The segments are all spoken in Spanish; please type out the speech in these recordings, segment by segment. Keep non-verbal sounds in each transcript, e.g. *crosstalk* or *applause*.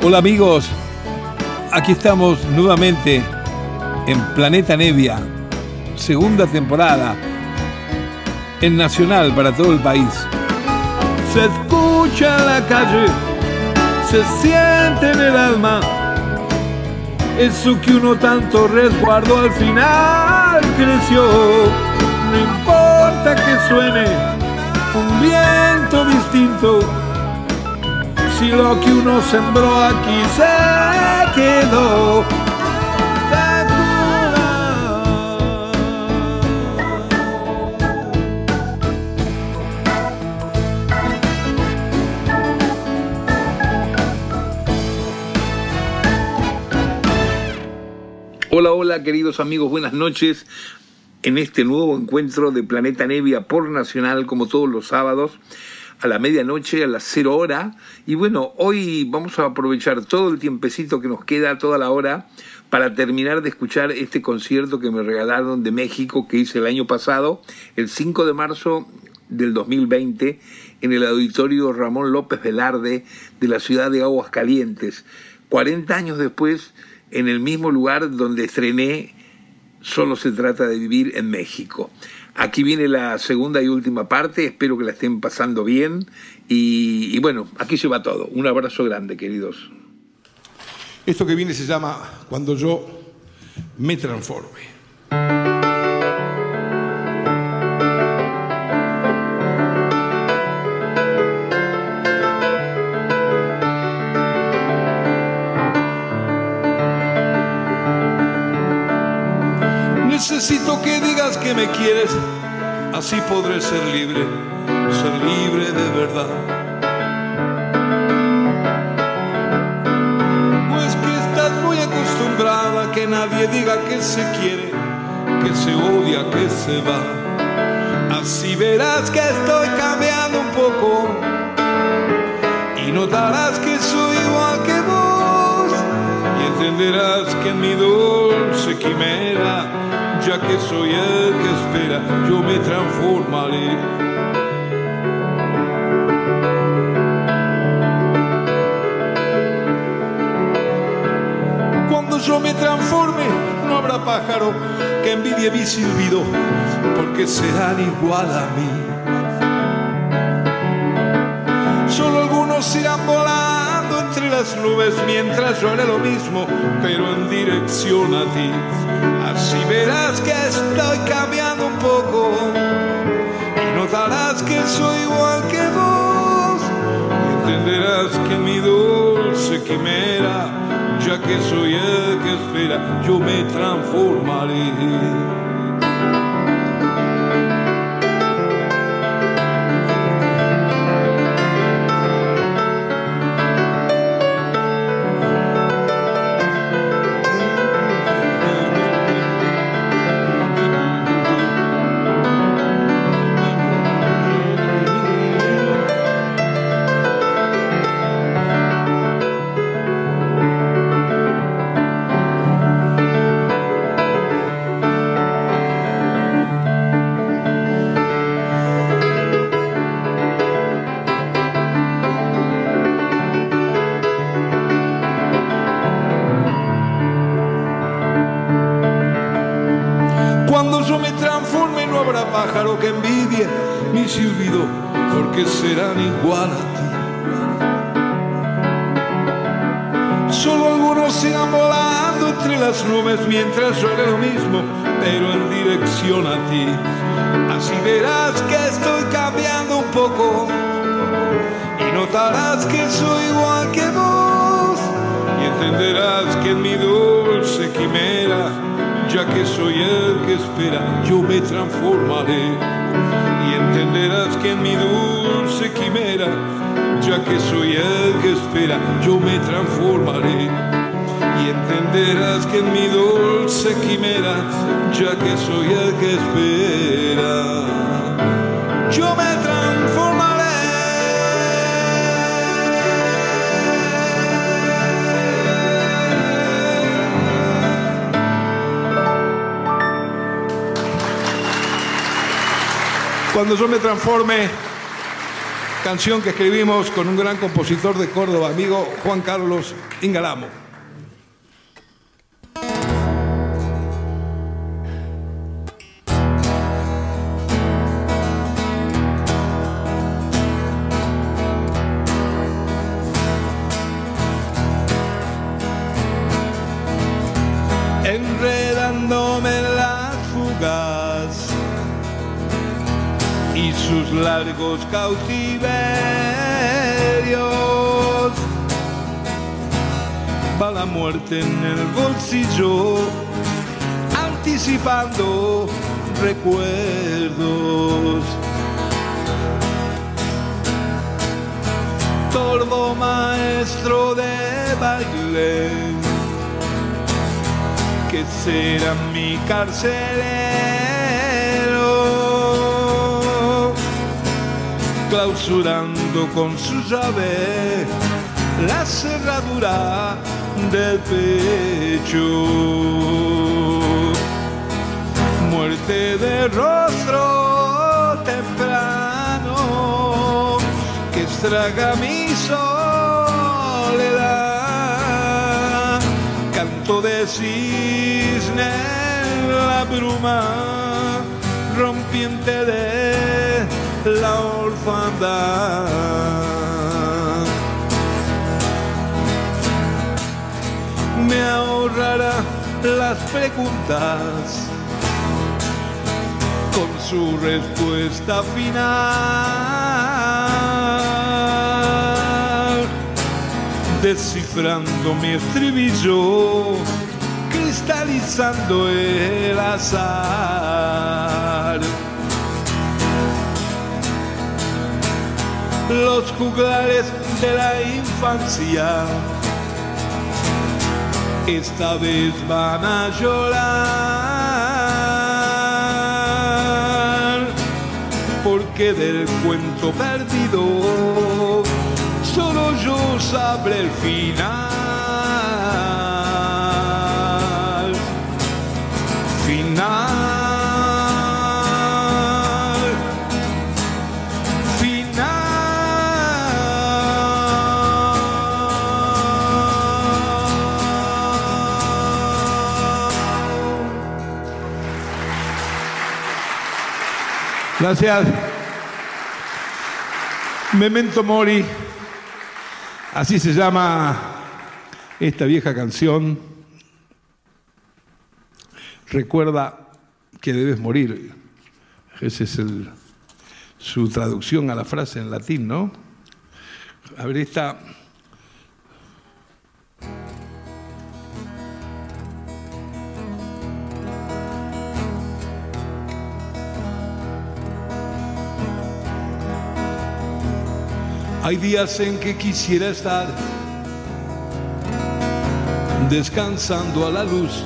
Hola amigos, aquí estamos nuevamente en Planeta Nevia, segunda temporada, en Nacional para todo el país. Se escucha en la calle, se siente en el alma, eso que uno tanto resguardó al final creció. No importa que suene un viento distinto si lo que uno sembró aquí se quedó. Hola, hola queridos amigos, buenas noches en este nuevo encuentro de Planeta Nevia por Nacional como todos los sábados a la medianoche, a las cero hora. Y bueno, hoy vamos a aprovechar todo el tiempecito que nos queda, toda la hora, para terminar de escuchar este concierto que me regalaron de México que hice el año pasado, el 5 de marzo del 2020, en el auditorio Ramón López Velarde de la ciudad de Aguascalientes. 40 años después, en el mismo lugar donde estrené Solo se trata de vivir en México. Aquí viene la segunda y última parte, espero que la estén pasando bien y, bueno, aquí se va todo. Un abrazo grande, queridos. Esto que viene se llama Cuando yo me transforme. Necesito que que me quieres, así podré ser libre, ser libre de verdad. Pues que estás muy acostumbrada a que nadie diga que se quiere, que se odia, que se va. Así verás que estoy cambiando un poco y notarás que soy igual que vos y entenderás que en mi dulce quimera ya que soy el que espera, yo me transformaré. Cuando yo me transforme, no habrá pájaro que envidie mi silbido, porque serán igual a mí. Solo algunos irán volando entre las nubes mientras yo haré lo mismo, pero en dirección a ti. Así verás que estoy cambiando un poco y notarás que soy igual que vos. Entenderás que mi dulce quimera, ya que soy el que espera, yo me transformaré. Cuando yo me transforme, canción que escribimos con un gran compositor de Córdoba, amigo Juan Carlos Ingalamo. Cautiverios. Va la muerte en el bolsillo, anticipando recuerdos. Tordo maestro de baile, que será mi carcelero, clausurando con su llave la cerradura del pecho. Muerte de rostro temprano que estraga mi soledad. Canto de cisne en la bruma rompiente de la orfandad. me ahorrará las preguntas con su respuesta final, descifrando mi estribillo, cristalizando el azar. Los juglares de la infancia esta vez van a llorar, porque del cuento perdido solo yo sabré el final. Final. Gracias. Memento Mori, así se llama esta vieja canción. Recuerda que debes morir. Esa es el, su traducción a la frase en latín, ¿no? A ver, esta. Hay días en que quisiera estar descansando a la luz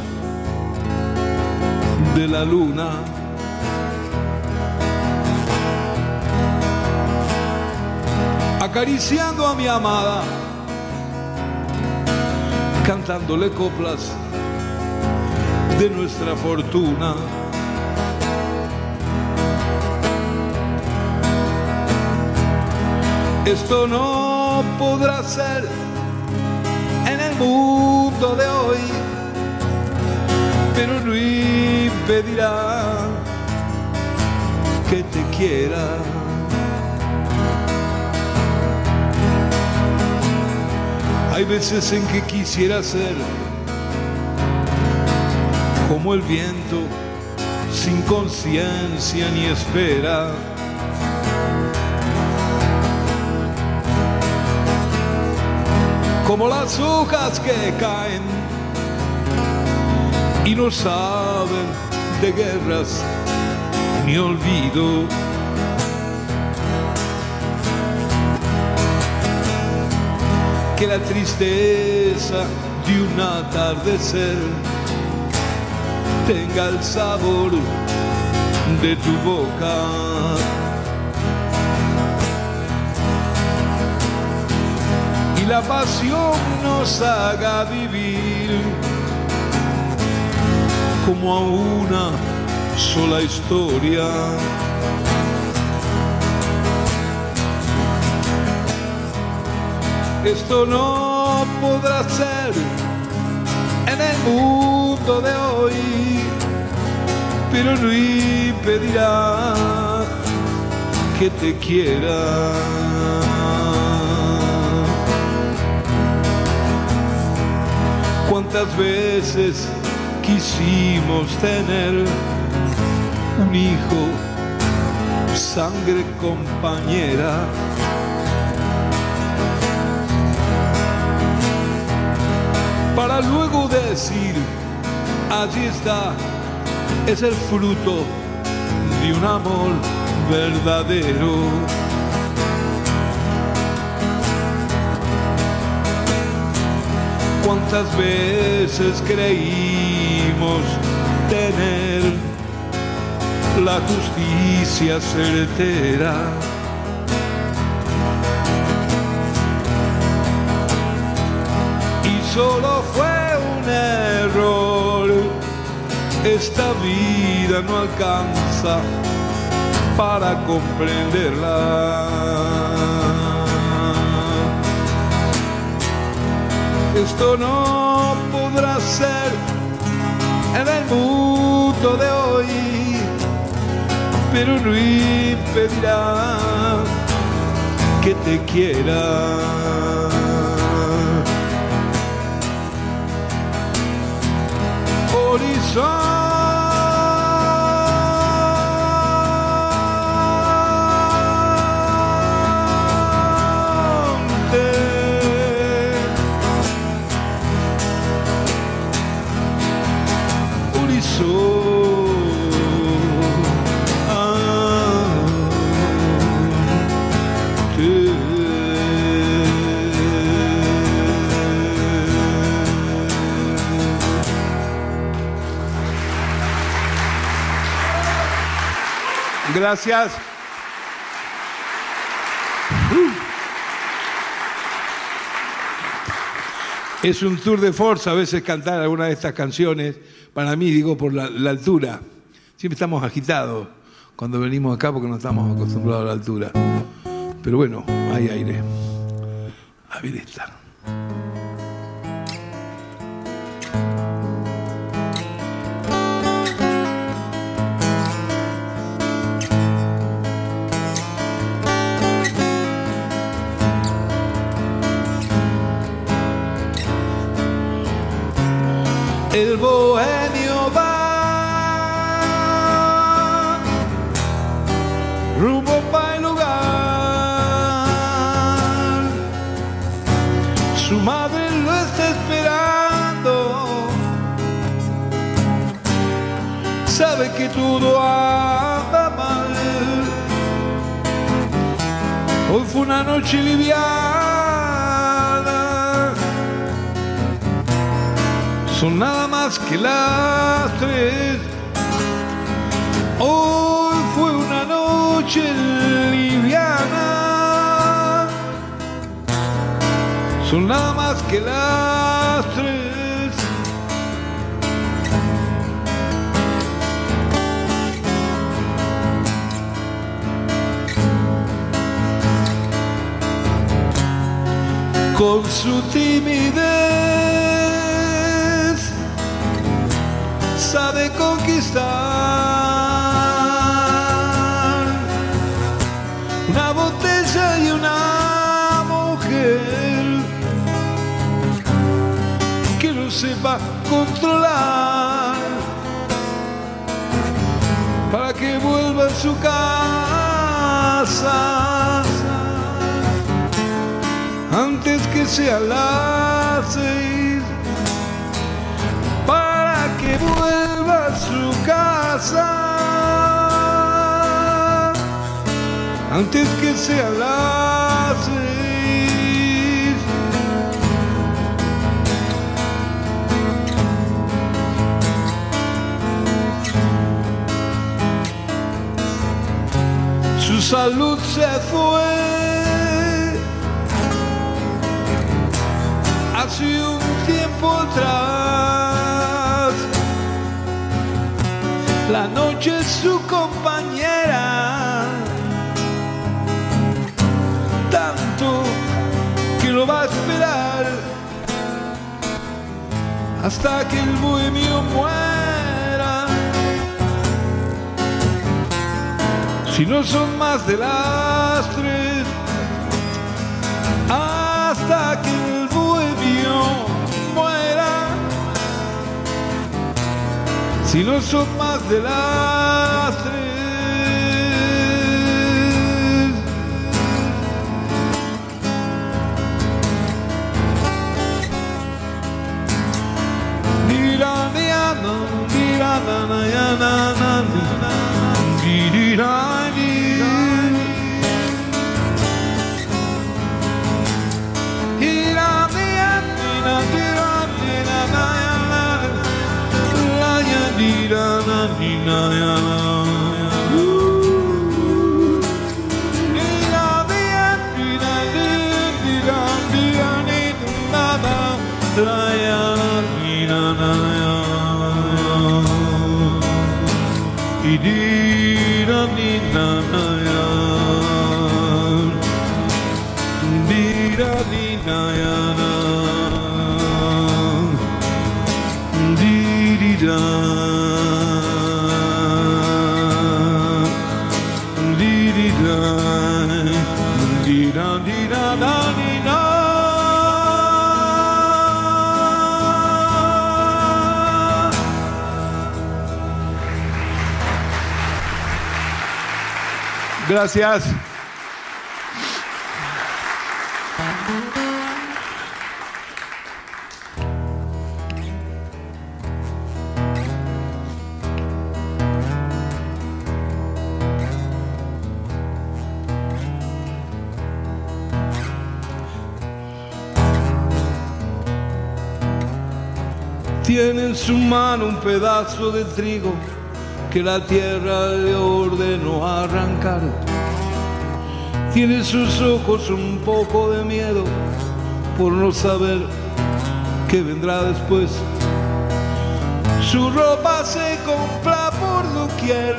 de la luna. Acariciando a mi amada, cantándole coplas de nuestra fortuna. Esto no podrá ser en el mundo de hoy, pero no impedirá que te quiera. Hay veces en que quisiera ser como el viento, sin conciencia ni espera. Como las hojas que caen y no saben de guerras ni olvido. Que la tristeza de un atardecer tenga el sabor de tu boca. La pasión nos haga vivir como a una sola historia. Esto no podrá ser en el mundo de hoy, pero no impedirá que te quiera. ¿Cuántas veces quisimos tener un hijo, sangre compañera? Para luego decir, allí está, es el fruto de un amor verdadero. ¿Cuántas veces creímos tener la justicia certera? Y solo fue un error, esta vida no alcanza para comprenderla. Esto no podrá ser en el mundo de hoy, pero no impedirá que te quiera. Horizonte Gracias. Es un tour de fuerza a veces cantar alguna de estas canciones. Para mí, digo, por la, altura. Siempre estamos agitados cuando venimos acá porque no estamos acostumbrados a la altura. Pero bueno, hay aire. A ver esta. Todo anda mal. Hoy fue una noche liviana. son nada más que las tres. Hoy fue una noche liviana, son nada más que las tres. Con su timidez sabe conquistar una botella y una mujer que no sepa controlar para que vuelva a su casa antes que sea las seis que vuelva a su casa antes que sea las. Su salud se fue atrás. La noche es su compañera. Tanto que lo va a esperar hasta que el bohemio muera. Si no son más de las tres. Si no son más de las tres. Adonai Gracias. Tiene en su mano un pedazo de trigo que la tierra le ordenó arrancar. Tiene sus ojos un poco de miedo por no saber qué vendrá después. Su ropa se compra por doquier,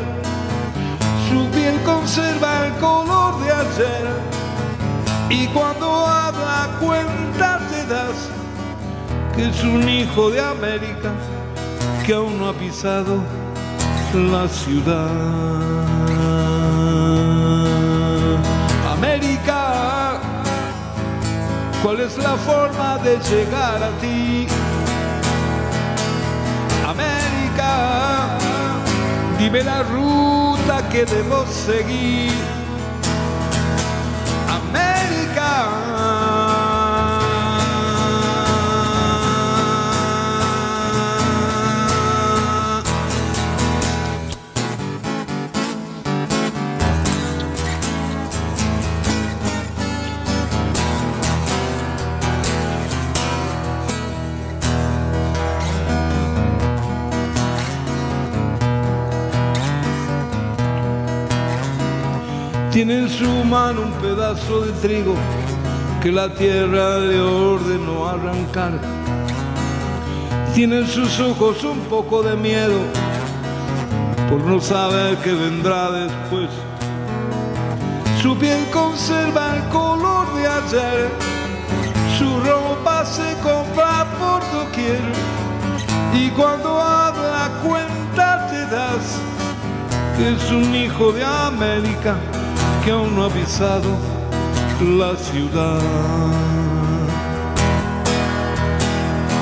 su piel conserva el color de ayer. Y cuando habla cuenta te das que es un hijo de América que aún no ha pisado la ciudad. América, ¿cuál es la forma de llegar a ti? América, dime la ruta que debo seguir. Tiene en su mano un pedazo de trigo que la tierra le ordenó arrancar. Tiene en sus ojos un poco de miedo por no saber qué vendrá después. Su piel conserva el color de ayer, su ropa se compra por doquier y cuando habla cuenta te das que es un hijo de América que aún no ha pisado la ciudad.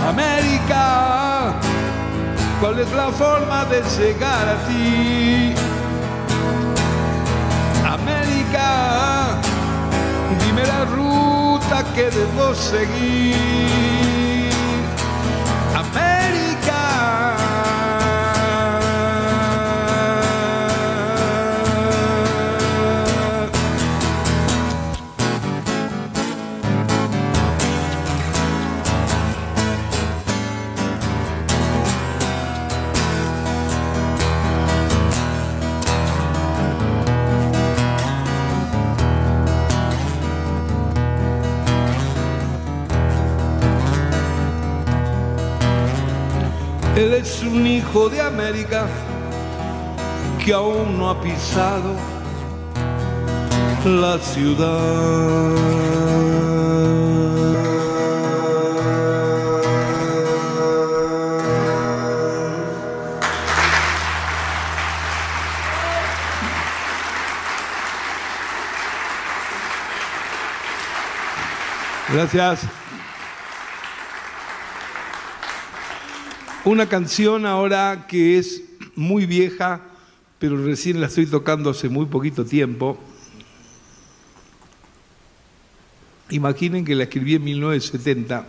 América, ¿cuál es la forma de llegar a ti? América, dime la ruta que debo seguir. América. un hijo de América que aún no ha pisado la ciudad. Gracias. Una canción ahora que es muy vieja, pero recién la estoy tocando hace muy poquito tiempo. Imaginen que la escribí en 1970.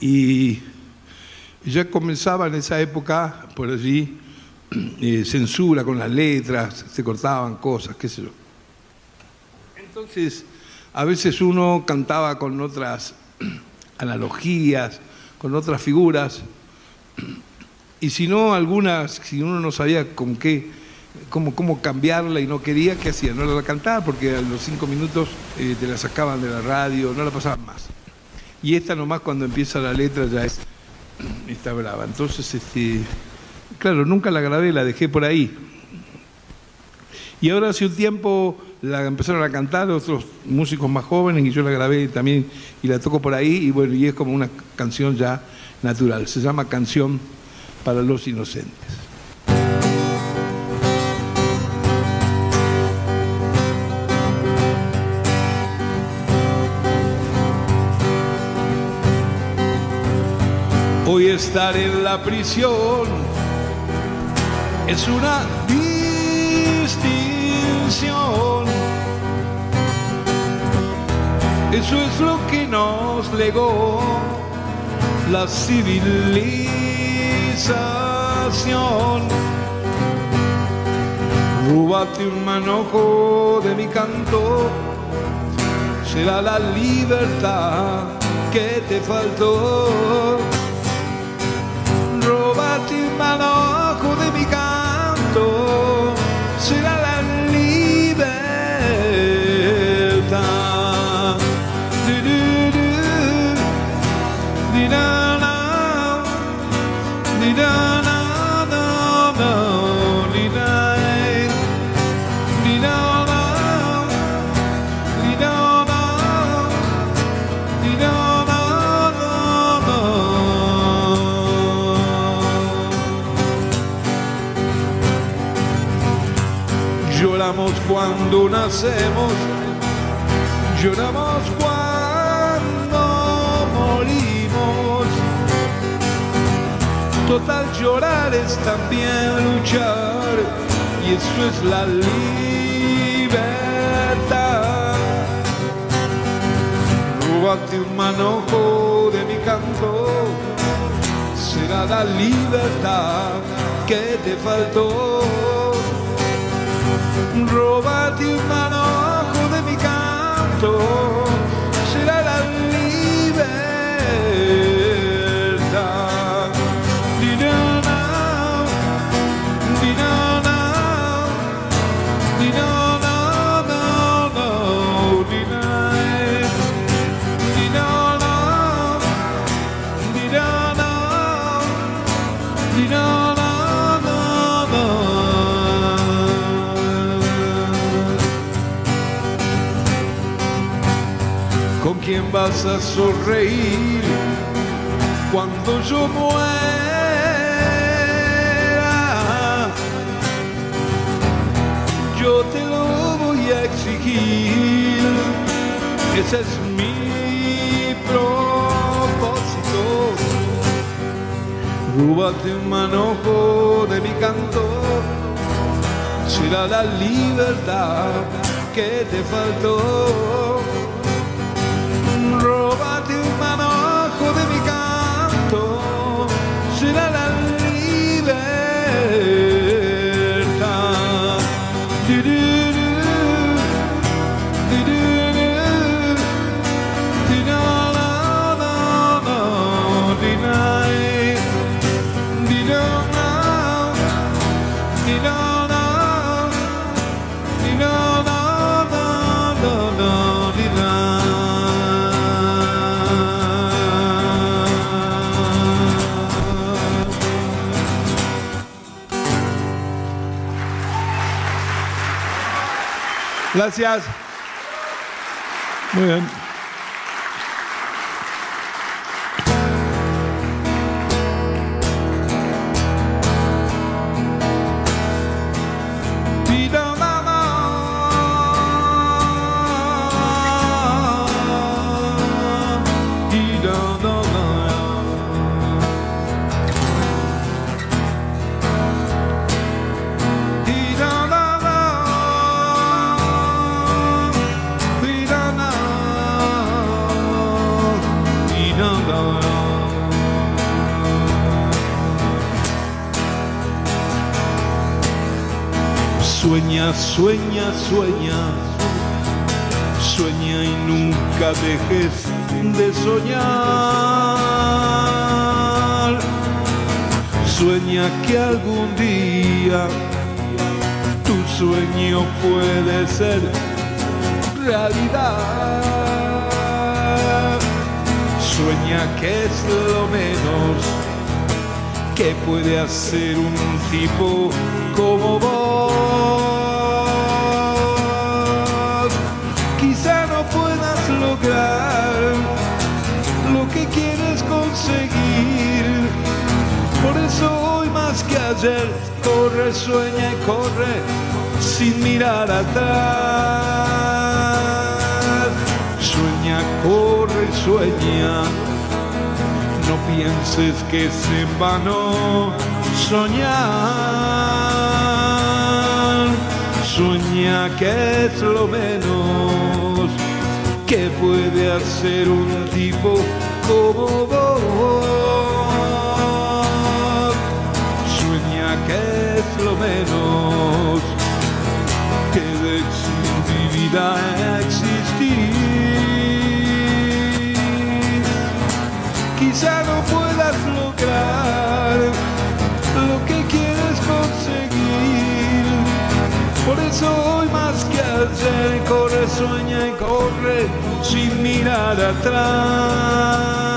Y ya comenzaba en esa época, por allí, *clears throat* eh, censura con las letras, se cortaban cosas, qué sé yo. Entonces, a veces uno cantaba con otras *clears throat* analogías, con otras figuras, y si no, algunas, si uno no sabía con qué, cómo, cómo cambiarla y no quería, ¿qué hacía? No la cantaba porque a los cinco minutos eh, te la sacaban de la radio, no la pasaban más. Y esta nomás cuando empieza la letra ya es, *clears throat* está brava. Entonces, este, claro, nunca la grabé, la dejé por ahí. Y ahora hace un tiempo la empezaron a cantar otros músicos más jóvenes y yo la grabé también y la toco por ahí y bueno, y es como una canción ya natural. Se llama Canción para los Inocentes. Hoy estar en la prisión es una distinción. Eso es lo que nos legó la civilización. Rúbate un manojo de mi canto, será la libertad que te faltó. Cuando nacemos, lloramos cuando morimos. Total llorar es también luchar y eso es la libertad. Róbate un manojo de mi canto, será la libertad que te faltó. Róbate un manojo sonreír cuando yo muera? Yo te lo voy a exigir, ese es mi propósito. Rúbate un manojo de mi canto, será la libertad que te faltó. Gracias. Muy bien. Sueña, sueña, sueña, y nunca dejes de soñar. Sueña que algún día tu sueño puede ser realidad. Sueña que es lo menos que puede hacer un tipo como vos. Por eso hoy más que ayer, corre, sueña y corre sin mirar atrás. Sueña, corre, sueña. No pienses que es en vano soñar. Sueña que es lo menos que puede hacer un tipo como vos. Vida existir. Quizá no puedas lograr lo que quieres conseguir. Por eso hoy más que ayer corre, sueña y corre sin mirar atrás.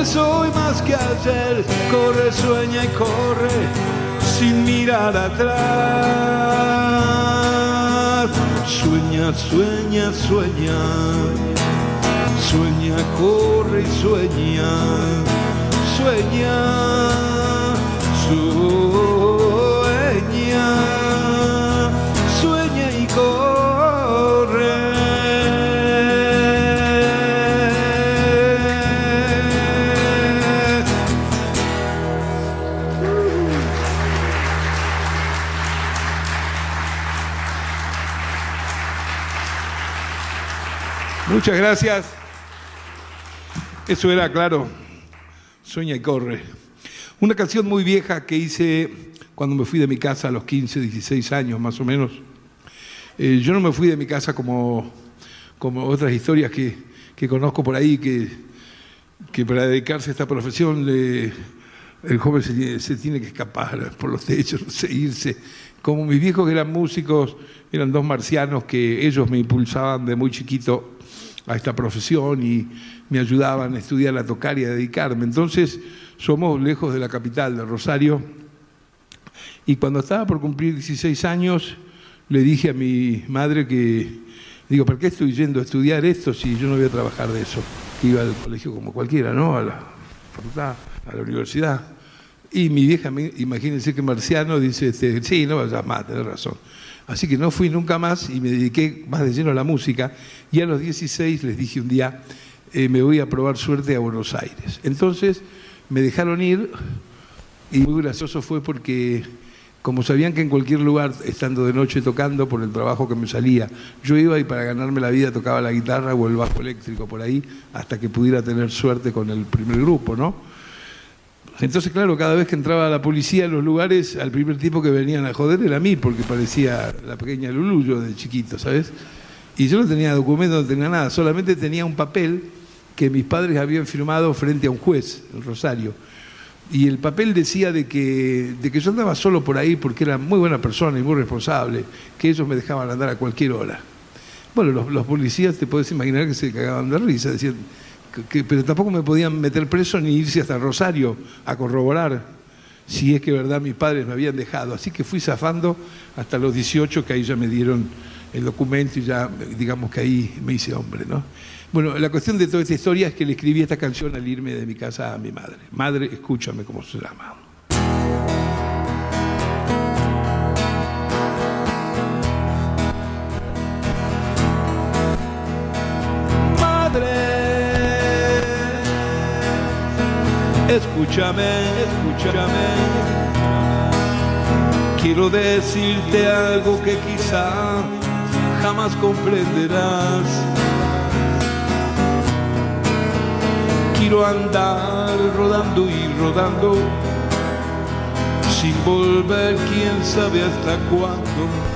Hoy más que ayer, corre, sueña y corre sin mirar atrás. Sueña, sueña, sueña. Sueña, corre y. Sueña, sueña. Muchas gracias. Eso era claro. Sueña y corre. Una canción muy vieja que hice cuando me fui de mi casa a los 15, 16 años más o menos. Eh, yo no me fui de mi casa como, como otras historias que, que conozco por ahí, que, que para dedicarse a esta profesión le- el joven se, tiene- se tiene que escapar por los techos, *laughs* no sé, irse. Como mis viejos que eran músicos, eran dos marcianos que ellos me impulsaban de muy chiquito a esta profesión y me ayudaban a estudiar, a tocar y a dedicarme. Entonces, somos lejos de la capital, de Rosario, y cuando estaba por cumplir 16 años, le dije a mi madre que, digo, ¿por qué estoy yendo a estudiar esto si yo no voy a trabajar de eso? Que iba al colegio como cualquiera, ¿no? A la facultad, a la universidad. Y mi vieja, imagínense que marciano, dice, este, sí, no vayas más, tenés razón. Así que no fui nunca más y me dediqué más de lleno a la música. Y a los 16 les dije un día, eh, me voy a probar suerte a Buenos Aires. Entonces me dejaron ir y muy gracioso fue porque, como sabían que en cualquier lugar, estando de noche tocando por el trabajo que me salía, yo iba y para ganarme la vida tocaba la guitarra o el bajo eléctrico por ahí, hasta que pudiera tener suerte con el primer grupo, ¿no? Entonces, claro, cada vez que entraba la policía en los lugares, al primer tipo que venían a joder era a mí, porque parecía la pequeña Lulú yo de chiquito, ¿sabes? Y yo no tenía documento, no tenía nada, solamente tenía un papel que mis padres habían firmado frente a un juez en Rosario. Y el papel decía de que, de que yo andaba solo por ahí porque era muy buena persona y muy responsable, que ellos me dejaban andar a cualquier hora. Bueno, los, los policías, te puedes imaginar que se cagaban de risa, decían, pero tampoco me podían meter preso ni irse hasta Rosario a corroborar si es que verdad mis padres me habían dejado. Así que fui zafando hasta los 18, que ahí ya me dieron el documento y ya, digamos que ahí me hice hombre, ¿no? Bueno, la cuestión de toda esta historia es que le escribí esta canción al irme de mi casa a mi madre. Madre, escúchame cómo se llama. Escúchame, escúchame. Quiero decirte algo que quizá jamás comprenderás. Quiero andar rodando y rodando sin volver, quién sabe hasta cuándo.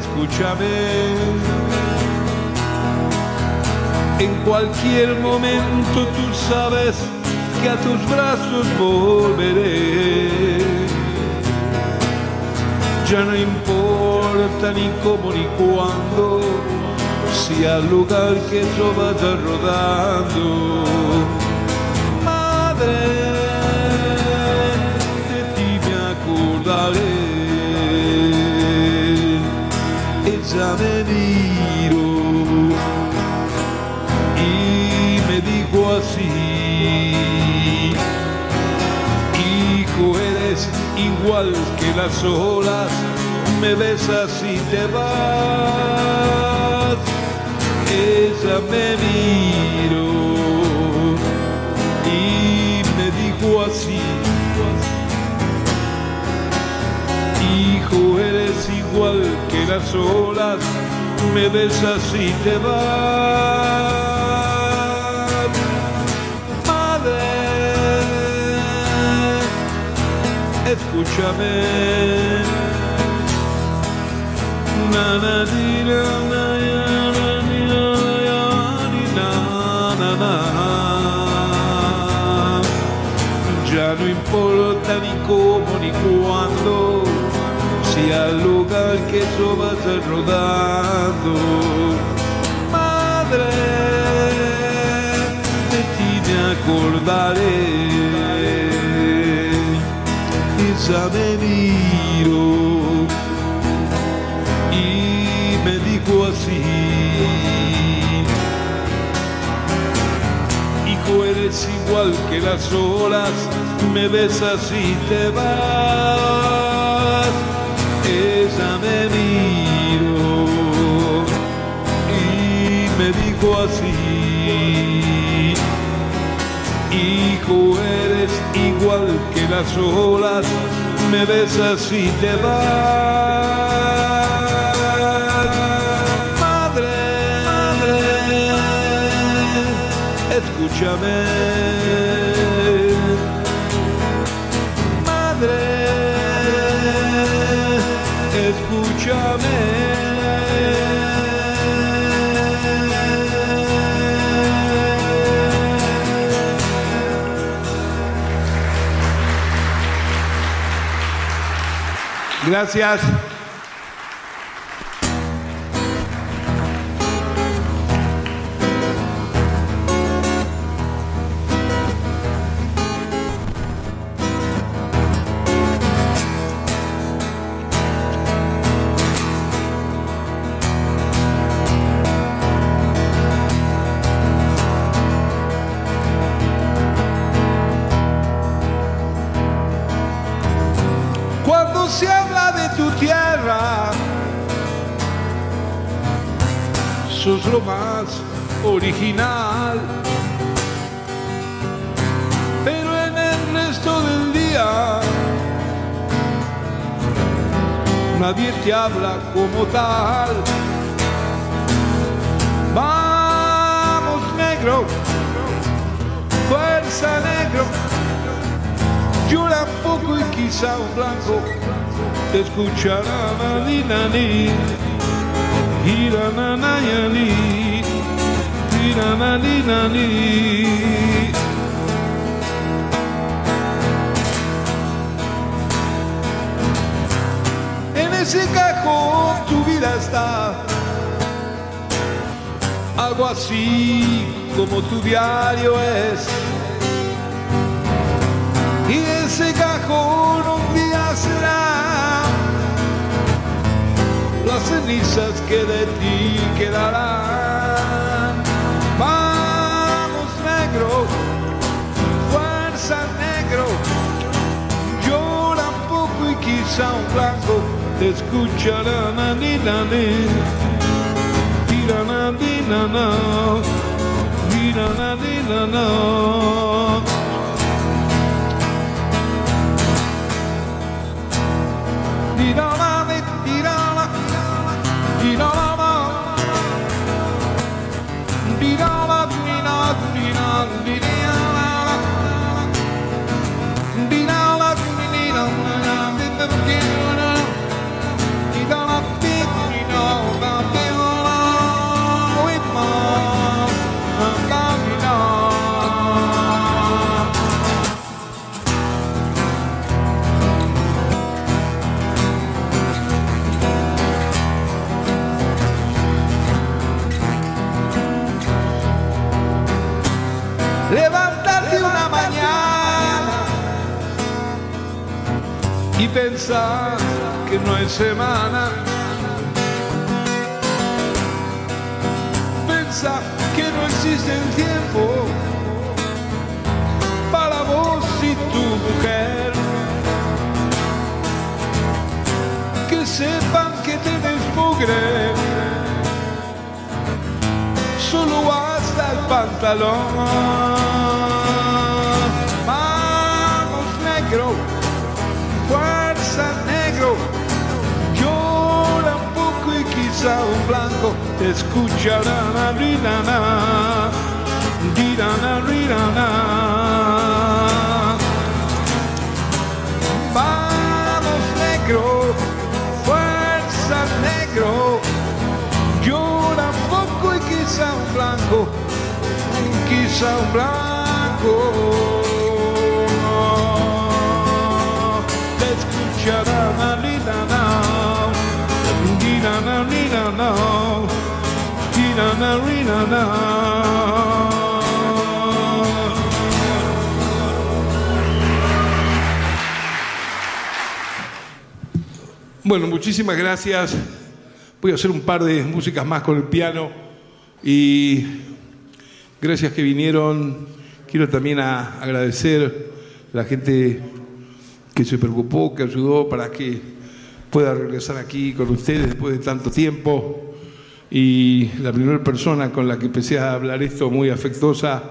Escúchame. En cualquier momento tú sabes que a tus brazos volveré ya no importa ni cómo ni cuándo, si al lugar que yo vaya rodando. Igual que las olas, me besas y te vas. Ella me miró y me dijo así. Hijo, eres igual que las olas, me besas y te vas. Escúchame. Na, di, na, na, ya, na, di, na, ya, no importa ni cómo ni cuándo, si al lugar que yo vaya rodando. Madre, de ti me acordaré ella me miró y me dijo así, hijo eres igual que las olas, me besas y te vas. Ella me miró y me dijo así, hijo eres igual que las olas, me besas y te vas. Madre, madre, escúchame. Gracias. Lo más original. Pero en el resto del día, nadie te habla como tal. Vamos, negro, fuerza, negro. Llora poco y quizá un blanco te escuchará Nadinani, Hirananayani, Hirananani. En ese cajón tu vida está, algo así como tu diario es. Y ese cajón un día será cenizas que de ti quedarán. Vamos negro, fuerza negro, llora un poco y quizá un blanco te escuchará na ni na ni, tira na ni na na. Levantarte una mañana y pensar que no es semana. Pensar que no existe el tiempo para vos y tu mujer. Que sepan que tenés mugre solo hasta el pantalón. Un blanco te escuchará na rirana, dirana rirana. Vamos negro, fuerza negro, llora poco y quizá un blanco, quizá un blanco. Te escuchará Bueno, muchísimas gracias. Voy a hacer un par de músicas más con el piano y gracias que vinieron. Quiero también agradecer a la gente que se preocupó, que ayudó para que pueda regresar aquí con ustedes después de tanto tiempo. Y la primera persona con la que empecé a hablar esto muy afectuosa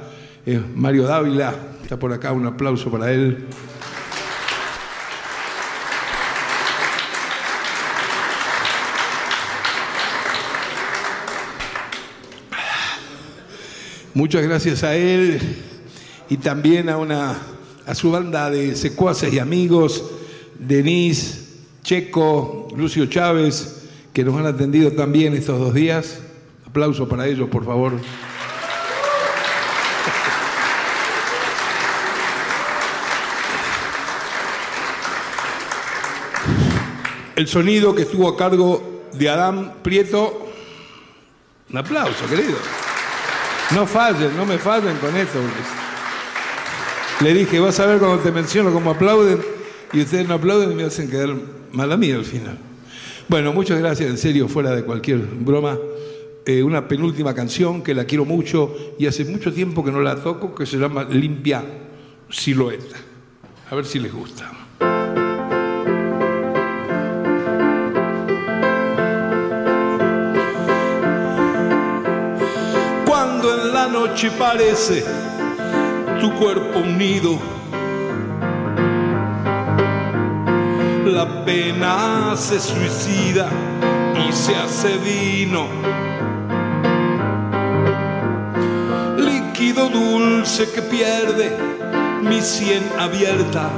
es Mario Dávila. Está por acá, un aplauso para él. Muchas gracias a él y también a, una, a su banda de secuaces y amigos, Denise, Checo, Lucio Chávez, que nos han atendido también estos dos días. Aplauso para ellos, por favor. El sonido que estuvo a cargo de Adán Prieto. Un aplauso, querido. No fallen, no me fallen con esto. Le dije, vas a ver cuando te menciono cómo aplauden y ustedes no aplauden y me hacen quedar mal a mí al final. Bueno, muchas gracias, en serio, fuera de cualquier broma. Eh, una penúltima canción que la quiero mucho y hace mucho tiempo que no la toco, que se llama Limpia Silueta. A ver si les gusta. Cuando en la noche parece tu cuerpo unido, la pena se suicida y se hace vino. Líquido dulce que pierde mi sien abierta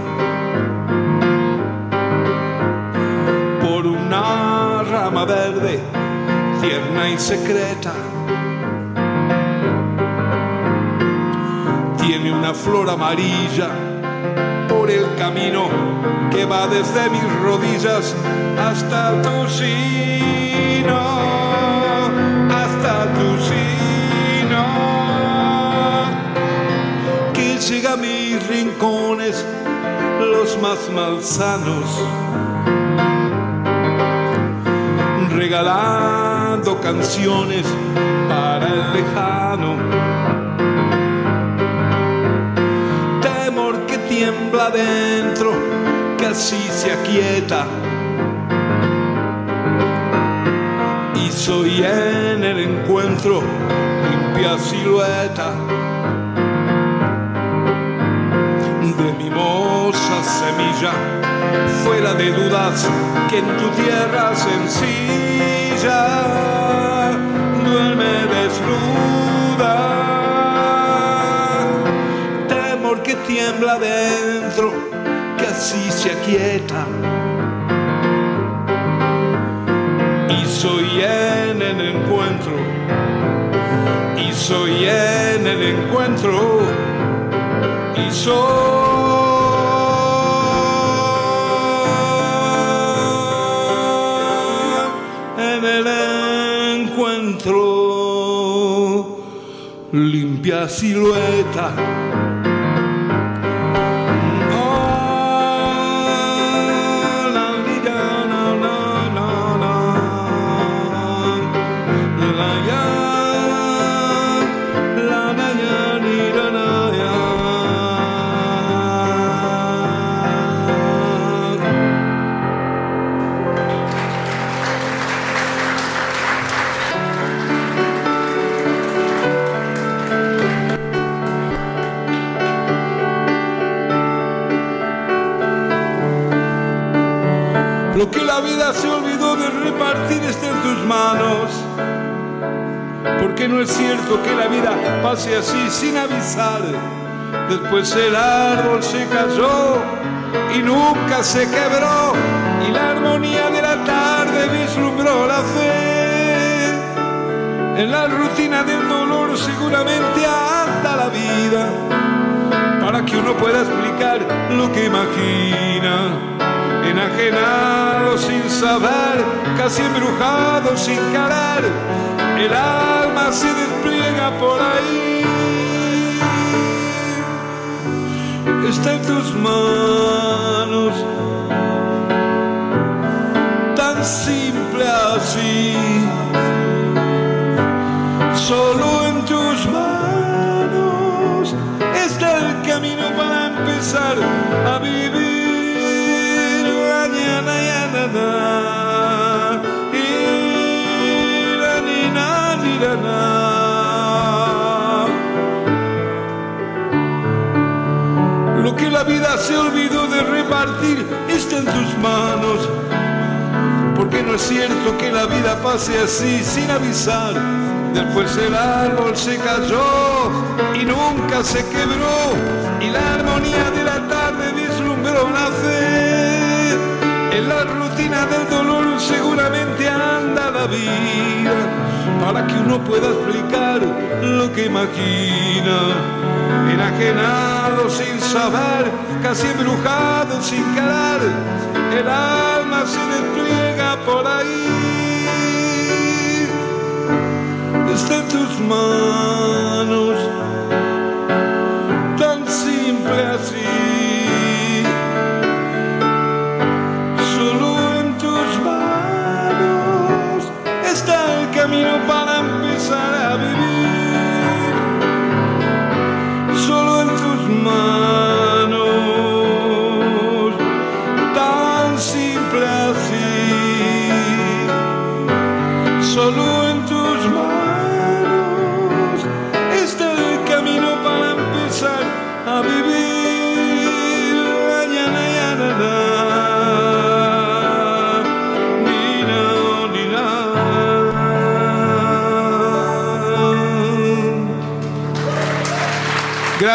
por una rama verde, tierna y secreta. Tiene una flor amarilla el camino que va desde mis rodillas hasta tu sino, hasta tu sino, que llega a mis rincones los más malsanos, regalando canciones para el lejano. Tiembla dentro, así se aquieta. Y soy en el encuentro limpia silueta de mimosa semilla, fuera de dudas que en tu tierra sencilla duerme desnuda. Tiembla dentro, así se aquieta. Y soy en el encuentro, y soy en el encuentro, y soy en el encuentro, limpia silueta. Así sin avisar. Después el árbol se cayó y nunca se quebró. Y la armonía de la tarde vislumbró la fe. En la rutina del dolor seguramente anda la vida para que uno pueda explicar lo que imagina. Enajenado sin saber, casi embrujado sin calar, el alma se despliega por ahí. Está en tus manos, tan simple así. Solo la vida se olvidó de repartir está en tus manos. Porque no es cierto que la vida pase así sin avisar. Después el árbol se cayó y nunca se quebró. Y la armonía de la tarde vislumbró fe. En la rutina del dolor seguramente anda la vida. Para que uno pueda explicar lo que imagina. Enajenado sin saber, casi embrujado sin calar. El alma se despliega por ahí está en tus manos,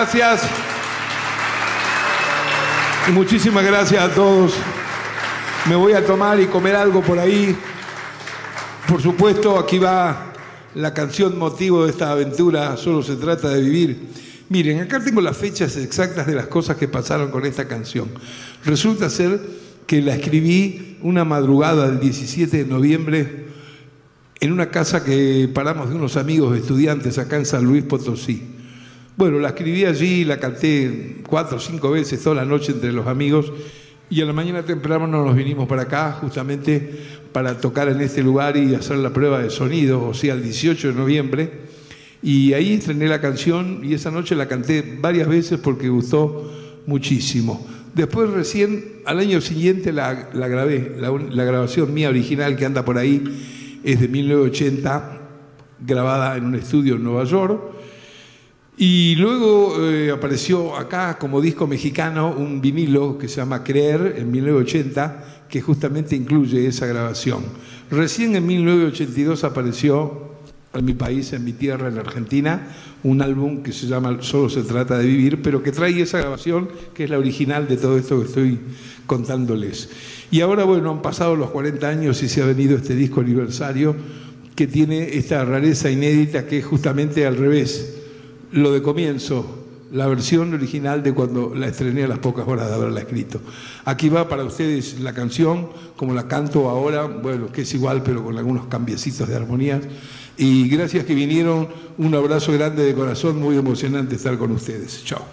Gracias. Y muchísimas gracias a todos. Me voy a tomar y comer algo por ahí. Por supuesto, aquí va la canción motivo de esta aventura, solo se trata de vivir. Miren, acá tengo las fechas exactas de las cosas que pasaron con esta canción. Resulta ser que la escribí una madrugada del 17 de noviembre en una casa que paramos de unos amigos estudiantes acá en San Luis Potosí. Bueno, la escribí allí, la canté cuatro o cinco veces toda la noche entre los amigos y a la mañana temprano nos vinimos para acá justamente para tocar en este lugar y hacer la prueba de sonido, o sea, el 18 de noviembre. Y ahí estrené la canción y esa noche la canté varias veces porque gustó muchísimo. Después recién, al año siguiente la, grabé, la, la, grabación mía original que anda por ahí es de 1980, grabada en un estudio en Nueva York. Y luego eh, apareció acá como disco mexicano un vinilo que se llama Creer en 1980, que justamente incluye esa grabación. Recién en 1982 apareció en mi país, en mi tierra, en Argentina, un álbum que se llama Solo se trata de vivir, pero que trae esa grabación que es la original de todo esto que estoy contándoles. Y ahora, bueno, han pasado los 40 años y se ha venido este disco aniversario que tiene esta rareza inédita que es justamente al revés, lo de comienzo, la versión original de cuando la estrené a las pocas horas de haberla escrito. Aquí va para ustedes la canción, como la canto ahora, bueno, que es igual, pero con algunos cambiecitos de armonías. Y gracias que vinieron, un abrazo grande de corazón, muy emocionante estar con ustedes. Chao.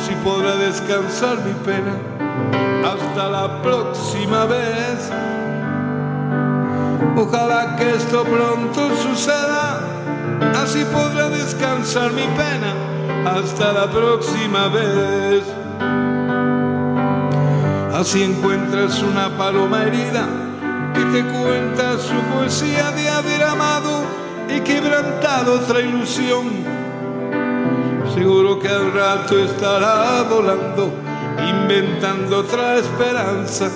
Así podrá descansar mi pena. Hasta la próxima vez. Ojalá que esto pronto suceda, así podrá descansar mi pena. Hasta la próxima vez. Así encuentras una paloma herida que te cuenta su poesía de haber amado y quebrantado otra ilusión Seguro que al rato estará volando, inventando otra esperanza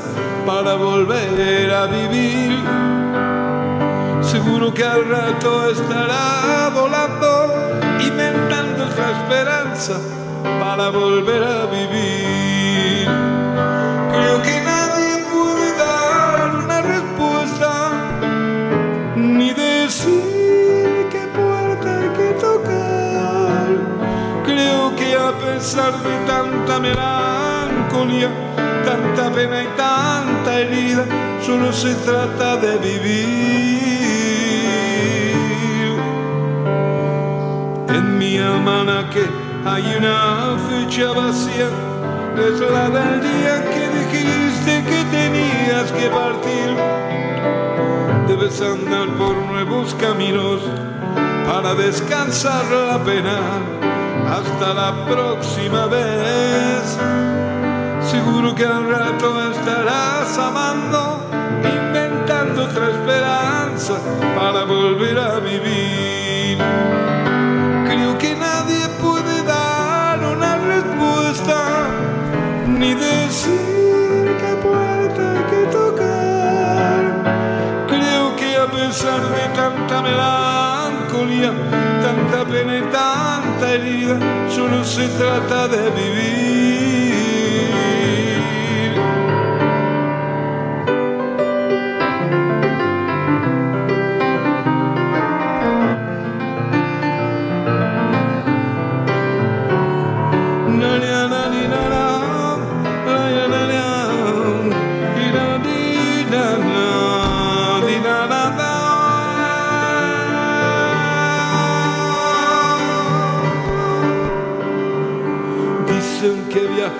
para volver a vivir. Seguro que al rato estará volando, inventando otra esperanza para volver a vivir. De tanta melancolía, tanta pena y tanta herida, solo se trata de vivir. En mi que hay una fecha vacía, es la del día que dijiste que tenías que partir. Debes andar por nuevos caminos para descansar la pena hasta la próxima vez. Seguro que al rato estarás amando, inventando otra esperanza para volver a vivir. Creo que nadie puede dar una respuesta, ni decir qué puerta hay que tocar. Creo que a pesar de tanta melancolía, tanta pena y tanta herida, solo se trata de vivir.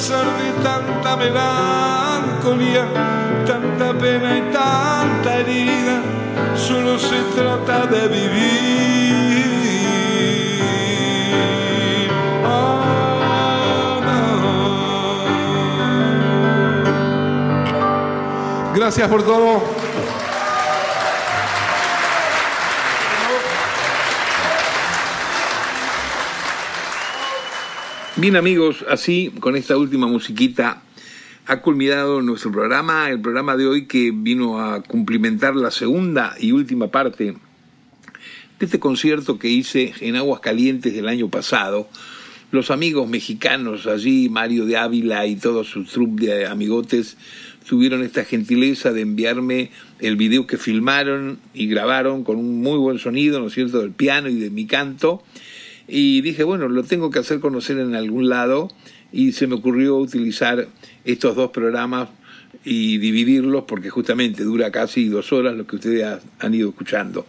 De tanta melancolía, tanta pena y tanta herida, solo se trata de vivir. Ah, Gracias por todo. Bien amigos, así con esta última musiquita ha culminado nuestro programa, el programa de hoy que vino a cumplimentar la segunda y última parte de este concierto que hice en Aguas Calientes del año pasado. Los amigos mexicanos allí, Mario de Ávila y todo su troupe de amigotes, tuvieron esta gentileza de enviarme el video que filmaron y grabaron con un muy buen sonido, ¿no es cierto?, del piano y de mi canto. Y dije, bueno, lo tengo que hacer conocer en algún lado y se me ocurrió utilizar estos dos programas y dividirlos porque justamente dura casi dos horas lo que ustedes han ido escuchando.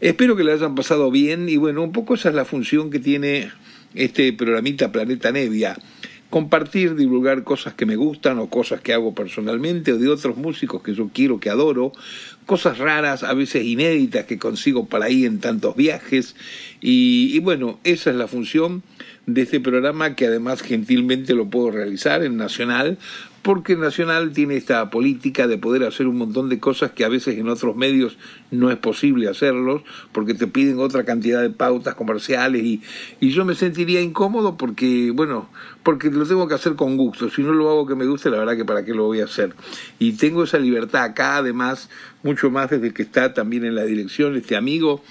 Espero que le hayan pasado bien y bueno, un poco esa es la función que tiene este programita Planeta Nevia. Compartir, divulgar cosas que me gustan o cosas que hago personalmente o de otros músicos que yo quiero, que adoro, cosas raras, a veces inéditas que consigo para ahí en tantos viajes. Y, y bueno, esa es la función de este programa que además gentilmente lo puedo realizar en Nacional, porque Nacional tiene esta política de poder hacer un montón de cosas que a veces en otros medios no es posible hacerlos, porque te piden otra cantidad de pautas comerciales y, y yo me sentiría incómodo porque, bueno, porque lo tengo que hacer con gusto, si no lo hago que me guste, la verdad que para qué lo voy a hacer. Y tengo esa libertad acá, además, mucho más desde que está también en la dirección este amigo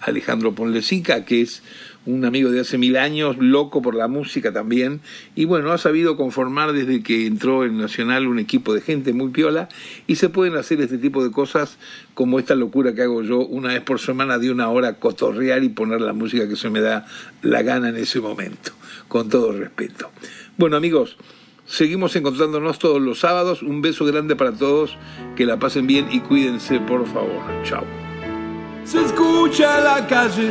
Alejandro Ponlesica, que es un amigo de hace mil años, loco por la música también, y bueno, ha sabido conformar desde que entró en Nacional un equipo de gente muy piola, y se pueden hacer este tipo de cosas como esta locura que hago yo una vez por semana de una hora, cotorrear y poner la música que se me da la gana en ese momento, con todo respeto. Bueno amigos, seguimos encontrándonos todos los sábados, un beso grande para todos, que la pasen bien y cuídense por favor, chao. Se escucha la calle